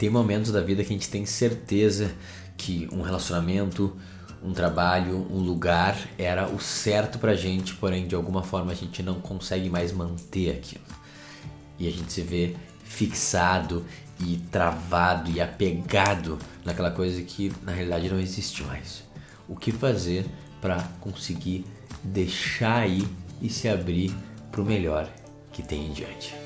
Tem momentos da vida que a gente tem certeza que um relacionamento, um trabalho, um lugar era o certo pra gente, porém de alguma forma a gente não consegue mais manter aquilo. E a gente se vê fixado e travado e apegado naquela coisa que na realidade não existe mais. O que fazer para conseguir deixar aí e se abrir para o melhor que tem em diante?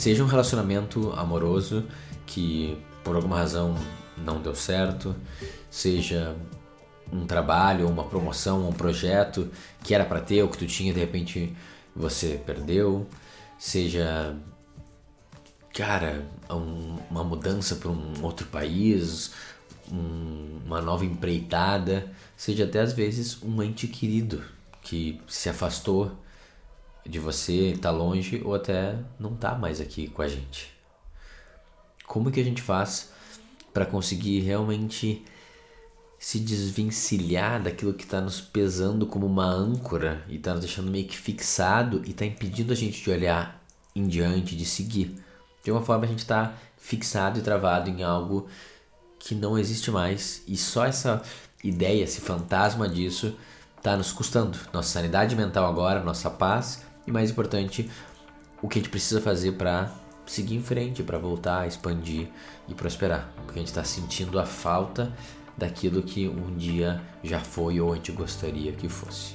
Seja um relacionamento amoroso que por alguma razão não deu certo, seja um trabalho, uma promoção, um projeto que era para ter ou que tu tinha de repente você perdeu, seja cara, um, uma mudança para um outro país, um, uma nova empreitada, seja até às vezes um ente querido que se afastou de você, está longe ou até não está mais aqui com a gente. Como que a gente faz para conseguir realmente se desvencilhar daquilo que está nos pesando como uma âncora e está nos deixando meio que fixado e está impedindo a gente de olhar em diante, de seguir. De uma forma a gente está fixado e travado em algo que não existe mais e só essa ideia, esse fantasma disso está nos custando. Nossa sanidade mental agora, nossa paz e mais importante, o que a gente precisa fazer para seguir em frente, para voltar a expandir e prosperar. Porque a gente está sentindo a falta daquilo que um dia já foi ou a gente gostaria que fosse.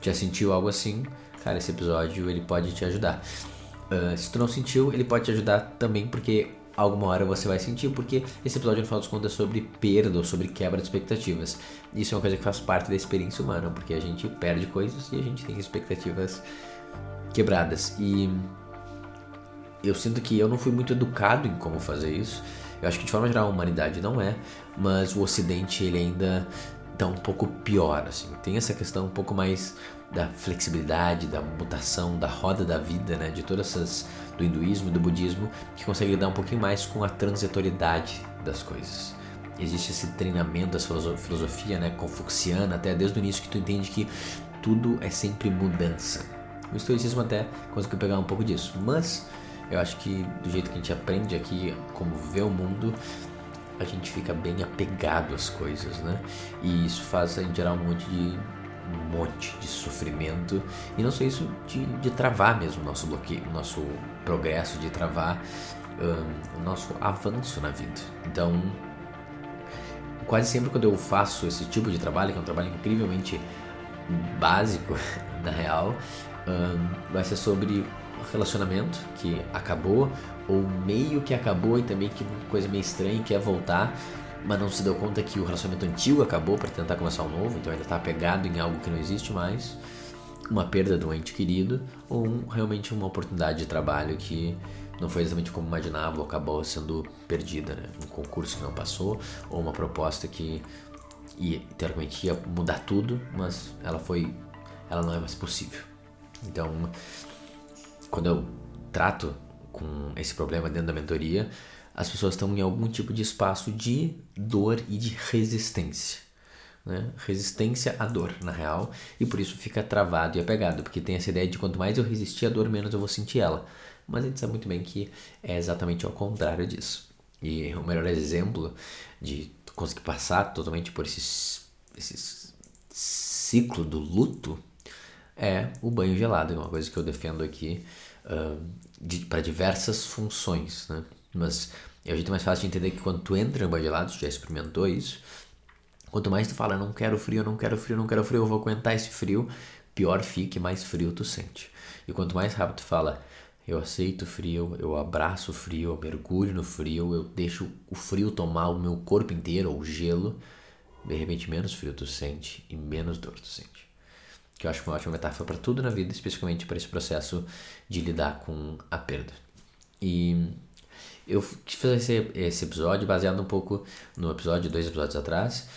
Já sentiu algo assim? Cara, esse episódio ele pode te ajudar. Uh, se tu não sentiu, ele pode te ajudar também porque alguma hora você vai sentir, porque esse episódio no final dos contas é sobre perda ou sobre quebra de expectativas. Isso é uma coisa que faz parte da experiência humana, porque a gente perde coisas e a gente tem expectativas quebradas. E eu sinto que eu não fui muito educado em como fazer isso. Eu acho que de forma geral a humanidade não é, mas o Ocidente ele ainda tá um pouco pior, assim. Tem essa questão um pouco mais da flexibilidade, da mutação, da roda da vida, né? De todas essas do hinduísmo e do budismo que consegue lidar um pouquinho mais com a transitoriedade das coisas. Existe esse treinamento da filosofia, né, confuciana, até desde o início que tu entende que tudo é sempre mudança. O estoicismo até conseguiu pegar um pouco disso, mas eu acho que do jeito que a gente aprende aqui como ver o mundo, a gente fica bem apegado às coisas, né? E isso faz gerar um monte de um monte de sofrimento e não só isso de, de travar mesmo nosso bloqueio, nosso progresso, de travar um, o nosso avanço na vida. Então, quase sempre quando eu faço esse tipo de trabalho, que é um trabalho incrivelmente básico na real, um, vai ser sobre relacionamento que acabou ou meio que acabou e também que coisa meio estranha quer voltar, mas não se deu conta que o relacionamento antigo acabou para tentar começar um novo, então ainda está apegado em algo que não existe mais, uma perda um ente querido ou um, realmente uma oportunidade de trabalho que não foi exatamente como imaginava ou acabou sendo perdida, né? um concurso que não passou ou uma proposta que ia, teoricamente ia mudar tudo, mas ela foi, ela não é mais possível. Então quando eu trato com esse problema dentro da mentoria, as pessoas estão em algum tipo de espaço de dor e de resistência. Né? Resistência à dor, na real, e por isso fica travado e apegado, porque tem essa ideia de quanto mais eu resistir à dor, menos eu vou sentir ela. Mas a gente sabe muito bem que é exatamente ao contrário disso. E o melhor exemplo de conseguir passar totalmente por esse, esse ciclo do luto é o banho gelado, é uma coisa que eu defendo aqui uh, para diversas funções, né? Mas é o jeito mais fácil de entender que quando tu entra no banho gelado, tu já experimentou isso, quanto mais tu fala, não quero frio, não quero frio, não quero frio, eu vou aguentar esse frio, pior fica e mais frio tu sente. E quanto mais rápido tu fala, eu aceito o frio, eu abraço o frio, eu mergulho no frio, eu deixo o frio tomar o meu corpo inteiro, ou gelo, de repente menos frio tu sente e menos dor tu sente que eu acho uma ótima metáfora para tudo na vida, especificamente para esse processo de lidar com a perda. E eu fazer esse, esse episódio baseado um pouco no episódio, dois episódios atrás,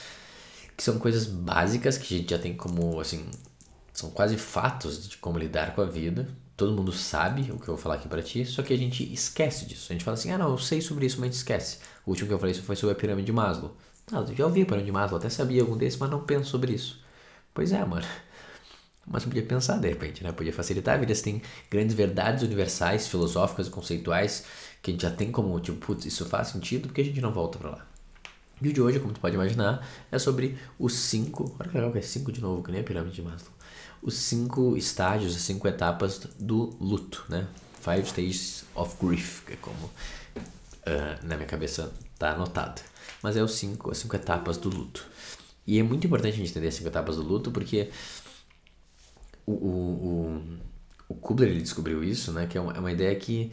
que são coisas básicas que a gente já tem como, assim, são quase fatos de como lidar com a vida. Todo mundo sabe o que eu vou falar aqui para ti, só que a gente esquece disso. A gente fala assim, ah não, eu sei sobre isso, mas a gente esquece. O último que eu falei foi sobre a pirâmide de Maslow. Ah, eu já ouvi a pirâmide de Maslow, até sabia algum desses, mas não penso sobre isso. Pois é, mano mas podia pensar de repente, né? Podia facilitar a vida. Você tem grandes verdades universais, filosóficas e conceituais que a gente já tem como, tipo, putz, isso faz sentido, porque a gente não volta para lá. E o de hoje, como tu pode imaginar, é sobre os cinco. Olha que legal que é cinco de novo, que nem a pirâmide de Maslow. Os cinco estágios, as cinco etapas do luto, né? Five Stages of Grief, que é como uh, na minha cabeça tá anotado. Mas é os cinco, as cinco etapas do luto. E é muito importante a gente entender as cinco etapas do luto, porque o, o, o, Kubler ele descobriu isso, né? Que é uma, é uma ideia que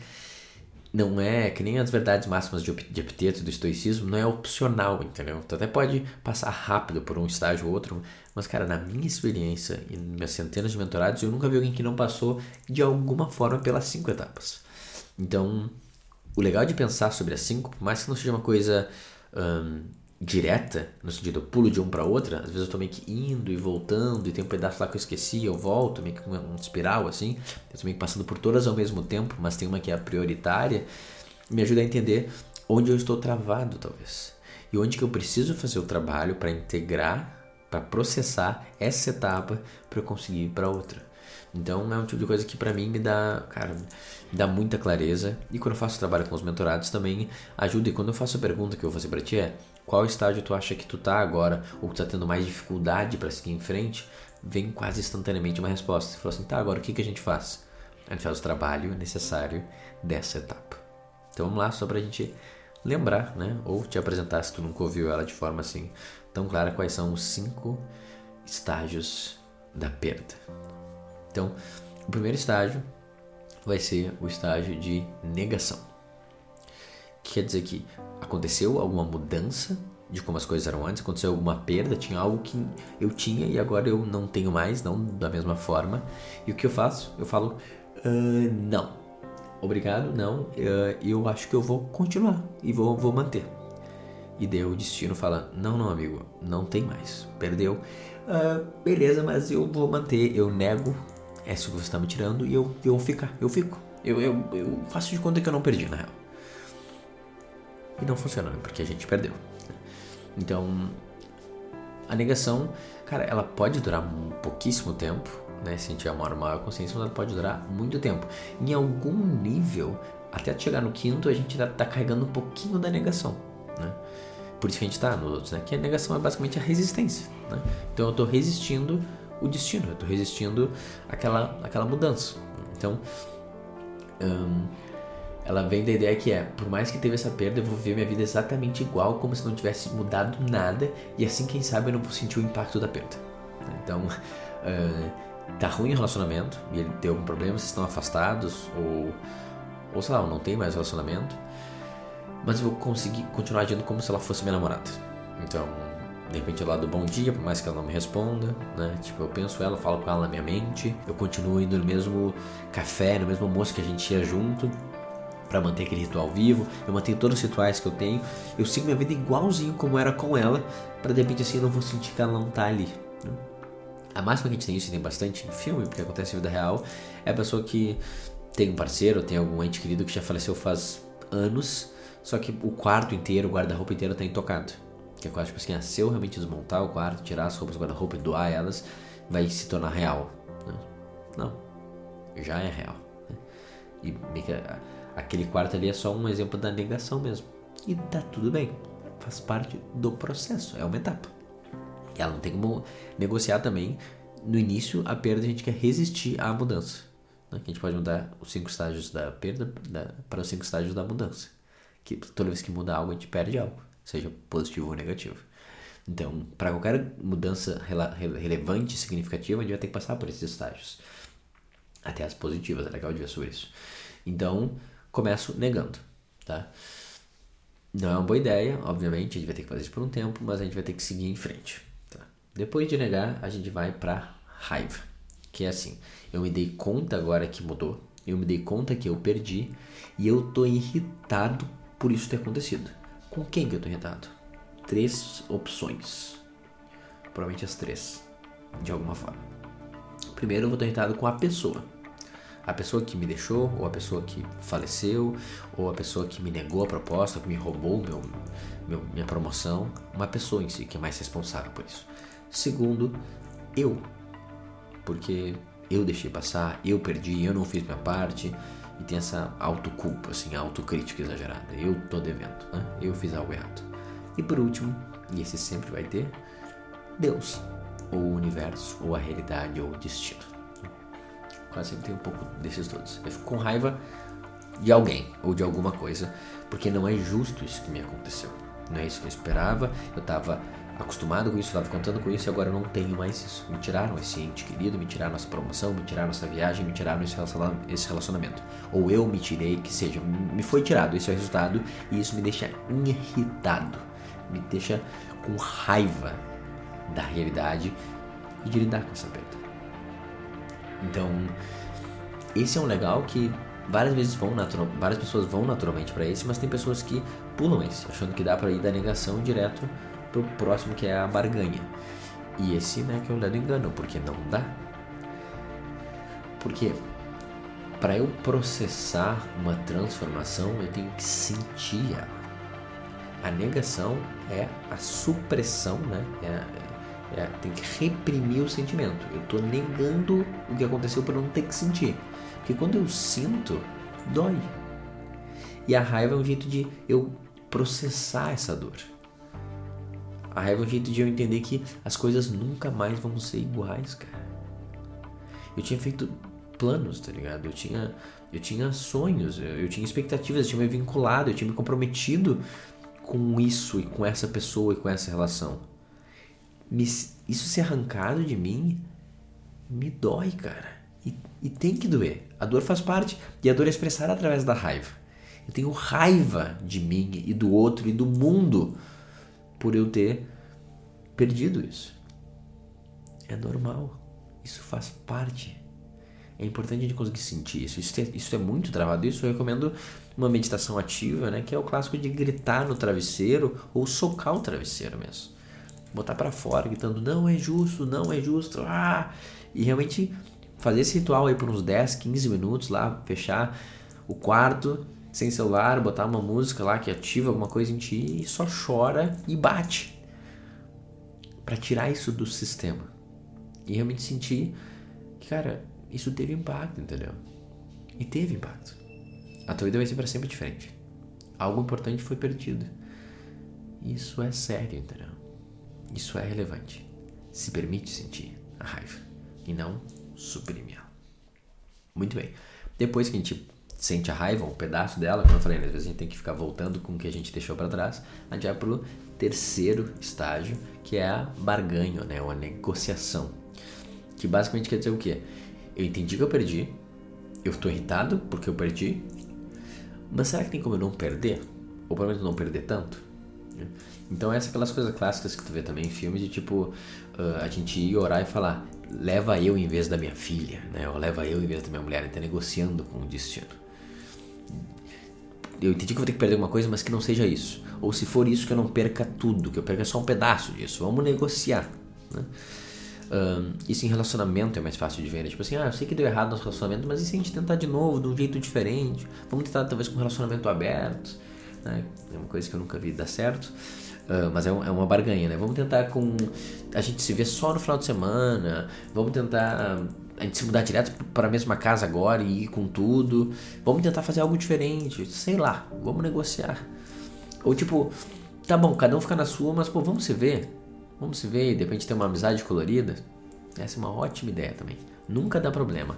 não é que nem as verdades máximas de, de Epiteto do estoicismo, não é opcional, entendeu? Tu até pode passar rápido por um estágio ou outro, mas, cara, na minha experiência e minhas centenas de mentorados, eu nunca vi alguém que não passou de alguma forma pelas cinco etapas. Então, o legal de pensar sobre as cinco, por mais que não seja uma coisa direta, no sentido eu pulo de um para outra, às vezes eu tô meio que indo e voltando, e tem um pedaço lá que eu esqueci, eu volto, meio que um espiral assim, eu tô meio que passando por todas ao mesmo tempo, mas tem uma que é a prioritária, me ajuda a entender onde eu estou travado, talvez. E onde que eu preciso fazer o trabalho para integrar, para processar essa etapa para eu conseguir ir para outra. Então é um tipo de coisa que para mim me dá, cara, me dá muita clareza. E quando eu faço trabalho com os mentorados também ajuda. E quando eu faço a pergunta que eu vou fazer para ti é: qual estágio tu acha que tu tá agora ou que tu tá tendo mais dificuldade para seguir em frente? Vem quase instantaneamente uma resposta. Você falou assim: tá, agora o que, que a gente faz? A gente faz o trabalho necessário dessa etapa. Então vamos lá, só pra gente lembrar, né? Ou te apresentar se tu nunca ouviu ela de forma assim tão clara, quais são os cinco estágios da perda. Então, o primeiro estágio vai ser o estágio de negação. Que quer dizer que aconteceu alguma mudança de como as coisas eram antes, aconteceu alguma perda, tinha algo que eu tinha e agora eu não tenho mais, não da mesma forma. E o que eu faço? Eu falo, uh, não, obrigado, não, uh, eu acho que eu vou continuar e vou, vou manter. E daí o destino fala, não, não, amigo, não tem mais, perdeu. Uh, beleza, mas eu vou manter, eu nego é isso que você está me tirando e eu, eu vou ficar, eu fico. Eu, eu, eu faço de conta que eu não perdi, na real. E não funciona, né? porque a gente perdeu. Então, a negação, cara, ela pode durar um pouquíssimo tempo, né? Se a gente tiver uma maior consciência, mas ela pode durar muito tempo. Em algum nível, até chegar no quinto, a gente tá, tá carregando um pouquinho da negação, né? Por isso que a gente tá nos outros, né? Que a negação é basicamente a resistência, né? Então eu tô resistindo o destino, eu estou resistindo àquela, àquela mudança. Então, um, ela vem da ideia que é, por mais que teve essa perda, eu vou viver minha vida exatamente igual, como se não tivesse mudado nada, e assim, quem sabe, eu não vou sentir o impacto da perda. Então, uh, tá ruim o relacionamento, e ele tem algum problema, vocês estão afastados, ou, ou sei lá, não tem mais relacionamento, mas eu vou conseguir continuar agindo como se ela fosse minha namorada. Então, de repente lá do bom dia, por mais que ela não me responda, né? Tipo, eu penso ela, falo com ela na minha mente, eu continuo indo no mesmo café, no mesmo almoço que a gente ia junto para manter aquele ritual vivo, eu mantenho todos os rituais que eu tenho, eu sigo minha vida igualzinho como era com ela, para de repente assim eu não vou sentir que ela não tá ali. Né? A máxima que a gente tem isso, tem bastante em filme, porque acontece na vida real, é a pessoa que tem um parceiro, tem algum ente querido que já faleceu faz anos, só que o quarto inteiro, o guarda-roupa inteiro tá intocado. Que é quase tipo assim, ah, se eu realmente desmontar o quarto, tirar as roupas do guarda-roupa e doar elas, vai se tornar real. Né? Não, já é real. Né? E aquele quarto ali é só um exemplo da negação mesmo. E tá tudo bem, faz parte do processo, é uma etapa. E ela não tem como negociar também. No início, a perda a gente quer resistir à mudança. Né? A gente pode mudar os cinco estágios da perda da, para os cinco estágios da mudança. Que toda vez que muda algo, a gente perde algo seja positivo ou negativo. Então, para qualquer mudança rele relevante significativa, a gente vai ter que passar por esses estágios. Até as positivas, é legal de ver sobre isso. Então, começo negando, tá? Não é uma boa ideia, obviamente, a gente vai ter que fazer isso por um tempo, mas a gente vai ter que seguir em frente. Tá? Depois de negar, a gente vai para raiva, que é assim: eu me dei conta agora que mudou, eu me dei conta que eu perdi e eu tô irritado por isso ter acontecido. Com quem que eu tô irritado? Três opções. Provavelmente as três, de alguma forma. Primeiro eu vou estar irritado com a pessoa. A pessoa que me deixou, ou a pessoa que faleceu, ou a pessoa que me negou a proposta, que me roubou meu, meu, minha promoção. Uma pessoa em si que é mais responsável por isso. Segundo, eu. porque eu deixei passar, eu perdi, eu não fiz minha parte e tem essa autoculpa, assim, autocrítica exagerada. Eu tô devendo, né? Eu fiz algo errado. E por último, e esse sempre vai ter, Deus, ou o universo, ou a realidade, ou o destino. Quase sempre tem um pouco desses todos. Eu fico com raiva de alguém ou de alguma coisa, porque não é justo isso que me aconteceu. Não é isso que eu esperava. Eu estava acostumado com isso, estava contando com isso e agora eu não tenho mais isso. Me tiraram esse ente querido, me tiraram nossa promoção, me tiraram essa viagem, me tiraram esse relacionamento. Ou eu me tirei, que seja, me foi tirado, esse é o resultado e isso me deixa irritado, me deixa com raiva da realidade e de lidar com essa perda. Então, esse é um legal que várias vezes vão natural, várias pessoas vão naturalmente para esse, mas tem pessoas que pulam esse, achando que dá para ir da negação direto pro próximo que é a barganha. E esse, né, que é o lado engano, porque não dá. Porque para eu processar uma transformação, eu tenho que sentir ela. A negação é a supressão, né? É, é, tem que reprimir o sentimento. Eu estou negando o que aconteceu para não ter que sentir. Porque quando eu sinto, dói. E a raiva é um jeito de eu processar essa dor. A raiva é um jeito de eu entender que as coisas nunca mais vão ser iguais, cara. Eu tinha feito planos, tá ligado? Eu tinha, eu tinha sonhos, eu, eu tinha expectativas, eu tinha me vinculado, eu tinha me comprometido com isso e com essa pessoa e com essa relação. Me, isso ser arrancado de mim me dói, cara. E, e tem que doer. A dor faz parte. E a dor é expressada através da raiva. Eu tenho raiva de mim e do outro e do mundo por eu ter perdido isso. É normal. Isso faz parte. É importante a gente conseguir sentir isso. Isso é, isso é muito travado. Isso eu recomendo uma meditação ativa, né? Que é o clássico de gritar no travesseiro ou socar o travesseiro mesmo. Botar para fora, gritando: não é justo, não é justo. Ah! E realmente fazer esse ritual aí por uns 10, 15 minutos lá, fechar o quarto sem celular, botar uma música lá que ativa alguma coisa em ti e só chora e bate. para tirar isso do sistema. E realmente sentir que, cara, isso teve impacto, entendeu? E teve impacto. A tua vida vai ser para sempre diferente. Algo importante foi perdido. Isso é sério, entendeu? Isso é relevante. Se permite sentir a raiva e não suprimir ela. Muito bem. Depois que a gente sente a raiva, um pedaço dela, como eu falei, né, às vezes a gente tem que ficar voltando com o que a gente deixou para trás, a gente vai pro terceiro estágio, que é a barganha, né, ou a negociação. Que basicamente quer dizer o quê? Eu entendi que eu perdi, eu estou irritado porque eu perdi, mas será que tem como eu não perder? Ou pelo menos não perder tanto? Então essas aquelas coisas clássicas que tu vê também em filmes de tipo uh, a gente ir orar e falar leva eu em vez da minha filha, né? Ou leva eu em vez da minha mulher, ele tá negociando com o destino. Eu entendi que eu vou ter que perder alguma coisa, mas que não seja isso. Ou se for isso, que eu não perca tudo, que eu perca só um pedaço disso. Vamos negociar. Né? Um, isso em relacionamento é mais fácil de ver. Né? Tipo assim, ah, eu sei que deu errado no relacionamento, mas e se a gente tentar de novo, de um jeito diferente? Vamos tentar talvez com um relacionamento aberto. Né? É uma coisa que eu nunca vi dar certo. Uh, mas é, um, é, uma barganha, né? Vamos tentar com. A gente se vê só no final de semana. Vamos tentar. A gente se mudar direto para a mesma casa agora e ir com tudo. Vamos tentar fazer algo diferente. Sei lá, vamos negociar. Ou tipo, tá bom, cada um fica na sua, mas pô, vamos se ver. Vamos se ver e de repente ter uma amizade colorida. Essa é uma ótima ideia também. Nunca dá problema.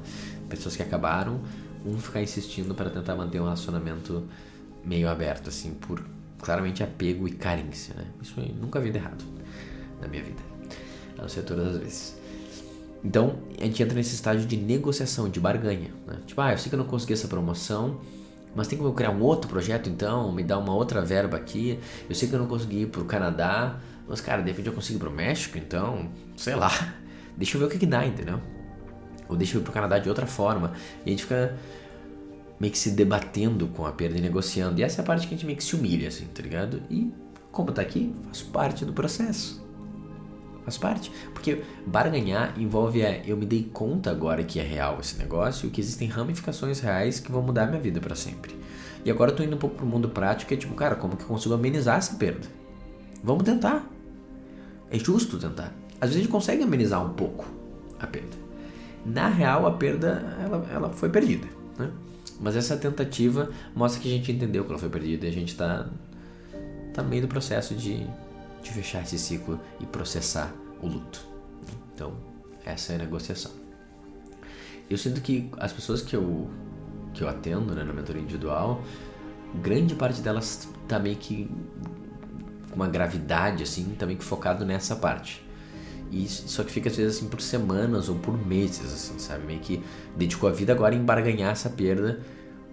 Pessoas que acabaram, um ficar insistindo para tentar manter um relacionamento meio aberto, assim, por claramente apego e carência, né? Isso aí nunca vi de errado na minha vida, a não ser todas as vezes. Então, a gente entra nesse estágio de negociação, de barganha, né? Tipo, ah, eu sei que eu não consegui essa promoção, mas tem como eu criar um outro projeto então, me dar uma outra verba aqui. Eu sei que eu não consegui ir pro Canadá, mas cara, de repente eu consigo ir pro México, então, sei lá. Deixa eu ver o que que dá, entendeu? Ou deixa eu ir pro Canadá de outra forma. E a gente fica meio que se debatendo com a perda e negociando. E essa é a parte que a gente meio que se humilha, assim, tá ligado? E como tá aqui, faz parte do processo. Faz parte. Porque barganhar envolve é, eu me dei conta agora que é real esse negócio e que existem ramificações reais que vão mudar minha vida para sempre. E agora eu tô indo um pouco pro mundo prático, é tipo, cara, como que eu consigo amenizar essa perda? Vamos tentar. É justo tentar. Às vezes a gente consegue amenizar um pouco a perda. na real a perda ela, ela foi perdida, né? Mas essa tentativa mostra que a gente entendeu que ela foi perdida e a gente está tá meio do processo de, de fechar esse ciclo e processar o luto. Então, essa é a negociação. Eu sinto que as pessoas que eu, que eu atendo né, na mentoria individual, grande parte delas tá meio que com uma gravidade, assim, tá meio que focado nessa parte. E só que fica às vezes assim por semanas ou por meses, assim, sabe? Meio que dedicou a vida agora em barganhar essa perda,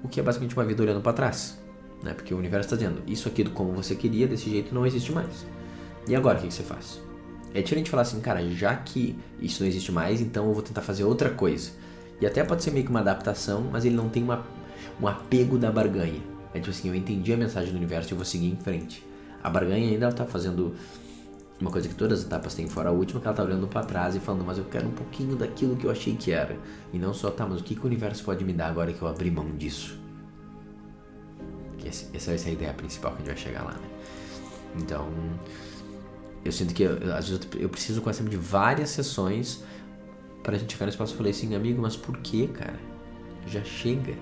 o que é basicamente uma vida olhando para trás, né? Porque o universo está dizendo, isso aqui como você queria, desse jeito não existe mais. E agora o que, que você faz? É diferente falar assim, cara, já que isso não existe mais, então eu vou tentar fazer outra coisa. E até pode ser meio que uma adaptação, mas ele não tem uma, um apego da barganha. É tipo assim, eu entendi a mensagem do universo e vou seguir em frente. A barganha ainda está fazendo uma coisa que todas as etapas têm, fora a última, que ela tá olhando para trás e falando, mas eu quero um pouquinho daquilo que eu achei que era. E não só, tá, mas o que, que o universo pode me dar agora que eu abri mão disso? Que essa vai ser a ideia principal que a gente vai chegar lá, né? Então, eu sinto que às vezes eu preciso quase sempre de várias sessões para a gente chegar no espaço. Eu falei assim, amigo, mas por que, cara? Já chega.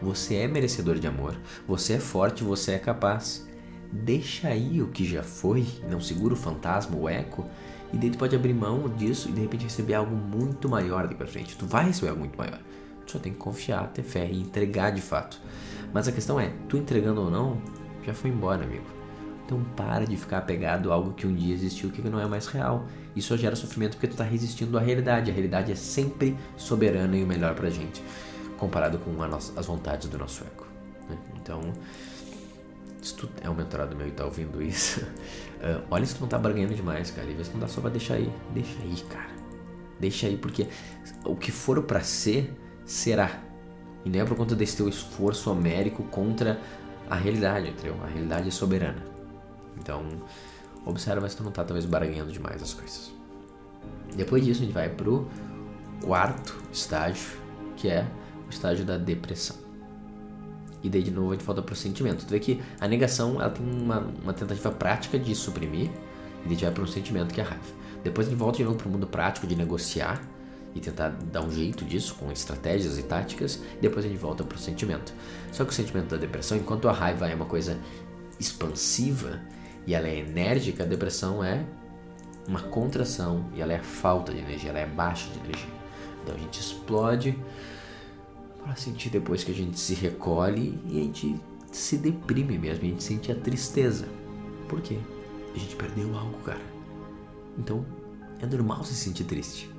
Você é merecedor de amor. Você é forte, você é capaz deixa aí o que já foi, não segura o fantasma, o eco, e daí tu pode abrir mão disso e de repente receber algo muito maior daqui pra frente. Tu vai receber algo muito maior. Tu só tem que confiar, ter fé e entregar de fato. Mas a questão é, tu entregando ou não, já foi embora, amigo. Então para de ficar apegado a algo que um dia existiu que não é mais real. Isso gera sofrimento porque tu está resistindo à realidade. A realidade é sempre soberana e o melhor pra gente, comparado com nossa, as vontades do nosso ego. Né? Então, se tu é um mentorado meu e tá ouvindo isso, uh, olha se tu não tá barganhando demais, cara. E vê se não dá só pra deixar aí. Deixa aí, cara. Deixa aí, porque o que for para ser, será. E não é por conta desse teu esforço homérico contra a realidade, entendeu? A realidade é soberana. Então, observa se tu não tá talvez barganhando demais as coisas. Depois disso, a gente vai pro quarto estágio, que é o estágio da depressão. E daí de novo a gente volta pro sentimento. Tu vê que a negação ela tem uma, uma tentativa prática de suprimir e daí vai para um sentimento que é a raiva. Depois a gente volta de novo pro mundo prático de negociar e tentar dar um jeito disso com estratégias e táticas. E depois a gente volta pro sentimento. Só que o sentimento da depressão, enquanto a raiva é uma coisa expansiva e ela é enérgica, a depressão é uma contração e ela é falta de energia, ela é baixa de energia. Então a gente explode para sentir depois que a gente se recolhe e a gente se deprime mesmo, a gente sente a tristeza. Por quê? A gente perdeu algo, cara. Então, é normal se sentir triste.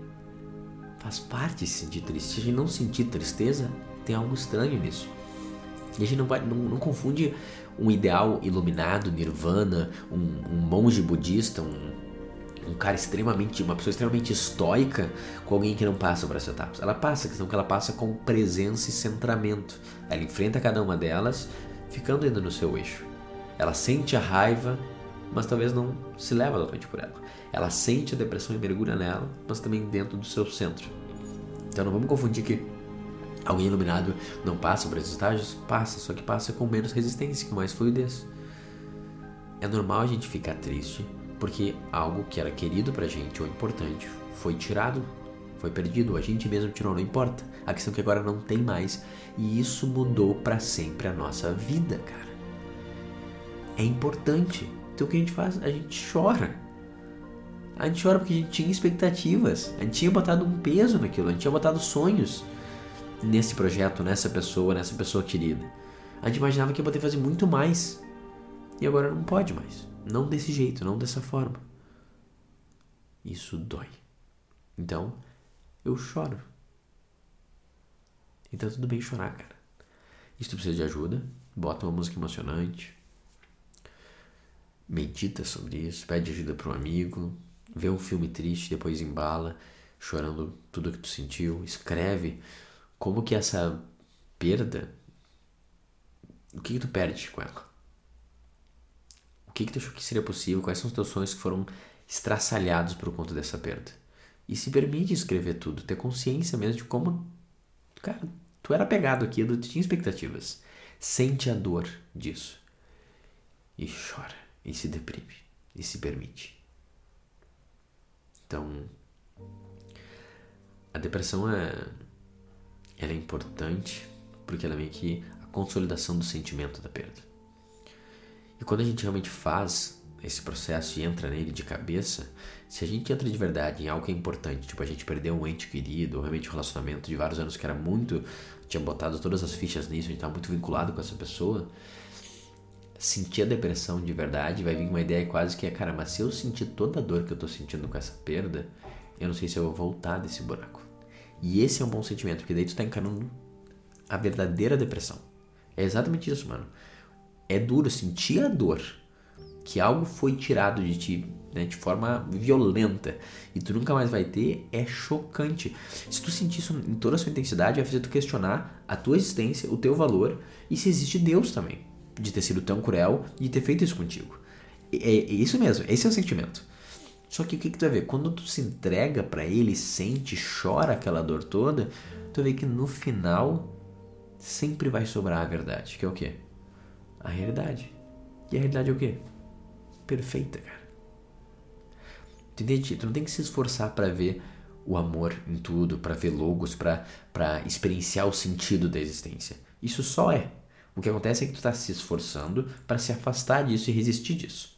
Faz parte se sentir triste. Se a gente não sentir tristeza, tem algo estranho nisso. E a gente não, vai, não, não confunde um ideal iluminado, nirvana, um, um monge budista, um, um cara extremamente, uma pessoa extremamente estoica com alguém que não passa por essas etapas. Ela passa, questão é que ela passa com presença e centramento. Ela enfrenta cada uma delas, ficando ainda no seu eixo. Ela sente a raiva, mas talvez não se leva totalmente por ela. Ela sente a depressão e mergulha nela, mas também dentro do seu centro. Então não vamos confundir que alguém iluminado não passa por esses estágios, passa, só que passa com menos resistência, com mais fluidez. É normal a gente ficar triste, porque algo que era querido pra gente ou importante foi tirado, foi perdido, a gente mesmo tirou, não importa. A questão é que agora não tem mais e isso mudou para sempre a nossa vida, cara. É importante. Então o que a gente faz? A gente chora. A gente chora porque a gente tinha expectativas, a gente tinha botado um peso naquilo, a gente tinha botado sonhos nesse projeto, nessa pessoa, nessa pessoa querida. A gente imaginava que ia poder fazer muito mais e agora não pode mais. Não desse jeito, não dessa forma. Isso dói. Então, eu choro. Então tudo bem chorar, cara. E se tu precisa de ajuda, bota uma música emocionante. Medita sobre isso, pede ajuda para um amigo, vê um filme triste, depois embala, chorando tudo que tu sentiu, escreve como que essa perda, o que, que tu perde com ela? O que, que tu achou que seria possível? Quais são os teus sonhos que foram estraçalhados por conta dessa perda? E se permite escrever tudo, ter consciência mesmo de como, cara, tu era apegado aquilo, tu tinha expectativas. Sente a dor disso. E chora, e se deprime, e se permite. Então, a depressão é ela é importante porque ela é meio que a consolidação do sentimento da perda. E quando a gente realmente faz esse processo e entra nele de cabeça, se a gente entra de verdade em algo que é importante, tipo a gente perdeu um ente querido, ou realmente um relacionamento de vários anos que era muito, tinha botado todas as fichas nisso, a gente estava muito vinculado com essa pessoa, sentir a depressão de verdade vai vir uma ideia quase que é, cara, mas se eu sentir toda a dor que eu tô sentindo com essa perda, eu não sei se eu vou voltar desse buraco. E esse é um bom sentimento, porque daí tu tá encarando a verdadeira depressão. É exatamente isso, mano. É duro sentir a dor que algo foi tirado de ti né, de forma violenta e tu nunca mais vai ter, é chocante. Se tu sentir isso em toda a sua intensidade, vai fazer tu questionar a tua existência, o teu valor e se existe Deus também, de ter sido tão cruel e ter feito isso contigo. É, é isso mesmo, esse é o sentimento. Só que o que, que tu vai ver? Quando tu se entrega para ele, sente, chora aquela dor toda, tu vê que no final sempre vai sobrar a verdade, que é o quê? A realidade. E a realidade é o quê? Perfeita, cara. Entende? Tu não tem que se esforçar para ver o amor em tudo, para ver logos, para experienciar o sentido da existência. Isso só é. O que acontece é que tu está se esforçando para se afastar disso e resistir disso.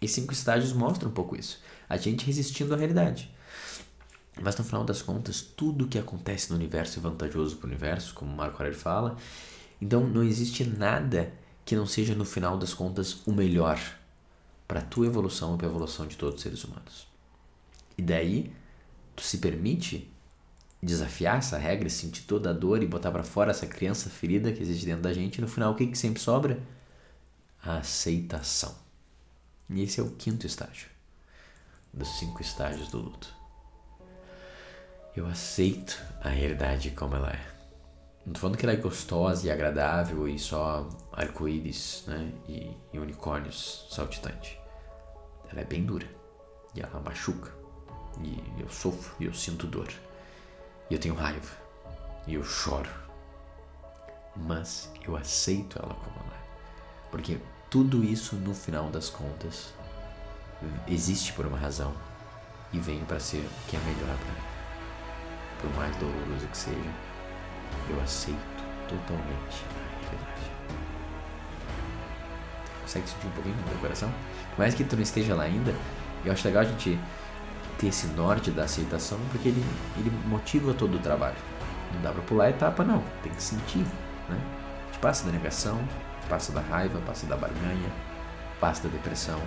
E cinco estágios mostram um pouco isso. A gente resistindo à realidade. Mas no final das contas, tudo que acontece no universo é vantajoso para o universo, como Marco Aurélio fala. Então não existe nada que não seja no final das contas o melhor para a tua evolução e para a evolução de todos os seres humanos. E daí, tu se permite desafiar essa regra, sentir toda a dor e botar para fora essa criança ferida que existe dentro da gente, e no final o que, que sempre sobra? A aceitação. E esse é o quinto estágio dos cinco estágios do luto. Eu aceito a realidade como ela é. Não tô falando que ela é gostosa e agradável e só arco-íris né? e, e unicórnios saltitantes. Ela é bem dura e ela machuca. E eu sofro e eu sinto dor. E eu tenho raiva e eu choro. Mas eu aceito ela como ela é. Porque tudo isso, no final das contas, existe por uma razão e vem para ser o que é melhor para mim. Por mais doloroso que seja, eu aceito totalmente a realidade. Consegue sentir um pouquinho no meu coração? Por mais que tu não esteja lá ainda, eu acho legal a gente ter esse norte da aceitação, porque ele, ele motiva todo o trabalho. Não dá pra pular a etapa, não. Tem que sentir, né? A gente passa da negação, passa da raiva, passa da barganha, passa da depressão.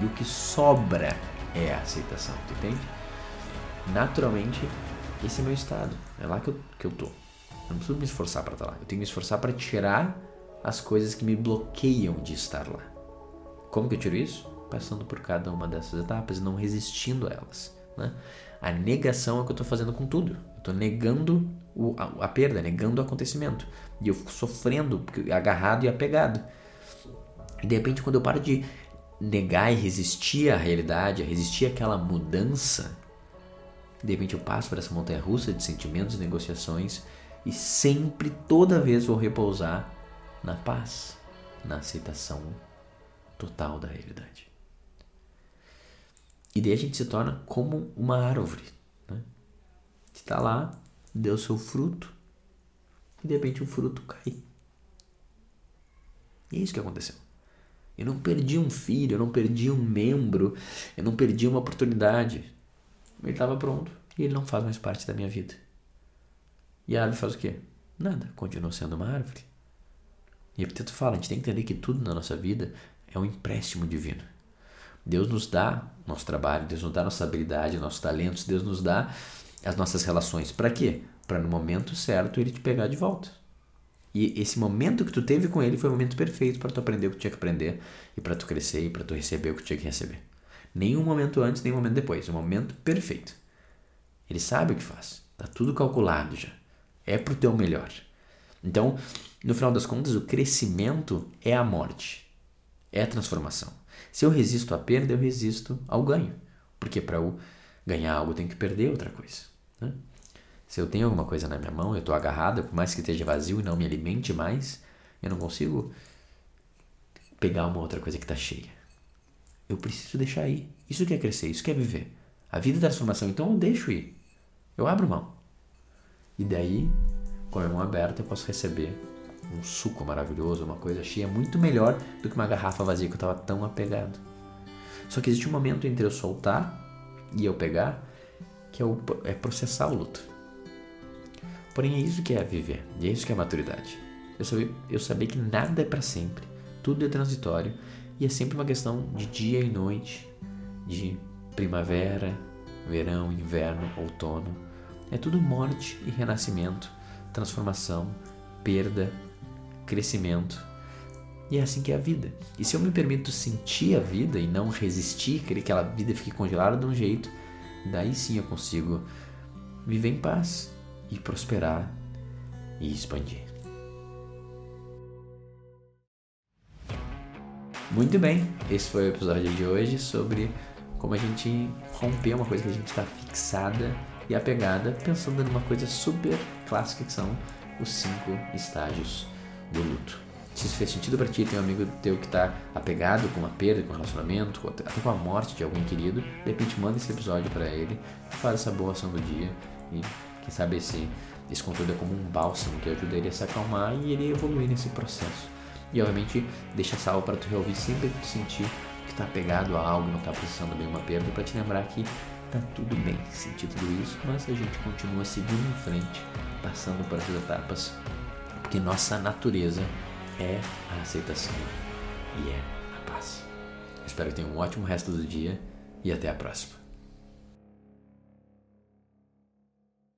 E o que sobra é a aceitação, tu entende? Naturalmente, esse é meu estado. É lá que eu, que eu tô. Eu não preciso me esforçar para estar lá. Eu tenho que me esforçar para tirar as coisas que me bloqueiam de estar lá. Como que eu tiro isso? Passando por cada uma dessas etapas e não resistindo a elas. Né? A negação é o que eu estou fazendo com tudo. Eu estou negando o, a, a, perda, negando o acontecimento. E eu fico sofrendo, agarrado e apegado. E de repente, quando eu paro de negar e resistir à realidade, a resistir àquela mudança, de repente eu passo por essa montanha russa de sentimentos e negociações e sempre, toda vez, vou repousar na paz, na aceitação total da realidade. E daí a gente se torna como uma árvore. Né? Está lá, deu seu fruto, e de repente o fruto cai. E é isso que aconteceu. Eu não perdi um filho, eu não perdi um membro, eu não perdi uma oportunidade. Ele estava pronto e ele não faz mais parte da minha vida. E a árvore faz o quê? Nada, continua sendo uma árvore. E é tu fala, a gente tem que entender que tudo na nossa vida é um empréstimo divino. Deus nos dá nosso trabalho, Deus nos dá nossa habilidade, nossos talentos, Deus nos dá as nossas relações. Para quê? Para no momento certo ele te pegar de volta. E esse momento que tu teve com ele foi o momento perfeito para tu aprender o que tinha que aprender e para tu crescer e para tu receber o que tinha que receber. Nenhum momento antes, nenhum momento depois. O momento perfeito. Ele sabe o que faz. Tá tudo calculado já. É pro teu melhor. Então, no final das contas, o crescimento é a morte, é a transformação. Se eu resisto à perda, eu resisto ao ganho. Porque para eu ganhar algo, eu tenho que perder outra coisa. Né? Se eu tenho alguma coisa na minha mão, eu estou agarrado, por mais que esteja vazio e não me alimente mais, eu não consigo pegar uma outra coisa que está cheia. Eu preciso deixar ir. Isso quer crescer, isso quer viver. A vida é transformação, então eu deixo ir. Eu abro mão. E daí, com a mão aberta, eu posso receber um suco maravilhoso, uma coisa cheia, muito melhor do que uma garrafa vazia que eu estava tão apegado. Só que existe um momento entre eu soltar e eu pegar que é, o, é processar o luto. Porém, é isso que é viver, e é isso que é maturidade. Eu saber, eu saber que nada é para sempre, tudo é transitório e é sempre uma questão de dia e noite, de primavera, verão, inverno, outono. É tudo morte e renascimento, transformação, perda, crescimento. E é assim que é a vida. E se eu me permito sentir a vida e não resistir, querer que aquela vida fique congelada de um jeito, daí sim eu consigo viver em paz e prosperar e expandir. Muito bem, esse foi o episódio de hoje sobre como a gente romper uma coisa que a gente está fixada e apegada, pensando numa coisa super clássica que são os cinco estágios do luto. Se isso fez sentido para ti, tem um amigo teu que está apegado com uma perda, com um relacionamento, até com a morte de alguém querido, de repente manda esse episódio para ele, faz essa boa ação do dia e quem sabe esse, esse conteúdo é como um bálsamo que ajuda ele a se acalmar e ele evoluir nesse processo. E obviamente deixa salvo para tu reouvir sempre que tu sentir que está apegado a algo, não está processando bem uma perda, para te lembrar que tá tudo bem sentir tudo isso, mas a gente continua seguindo em frente, passando por essas etapas, porque nossa natureza é a aceitação e é a paz. Espero que tenha um ótimo resto do dia e até a próxima.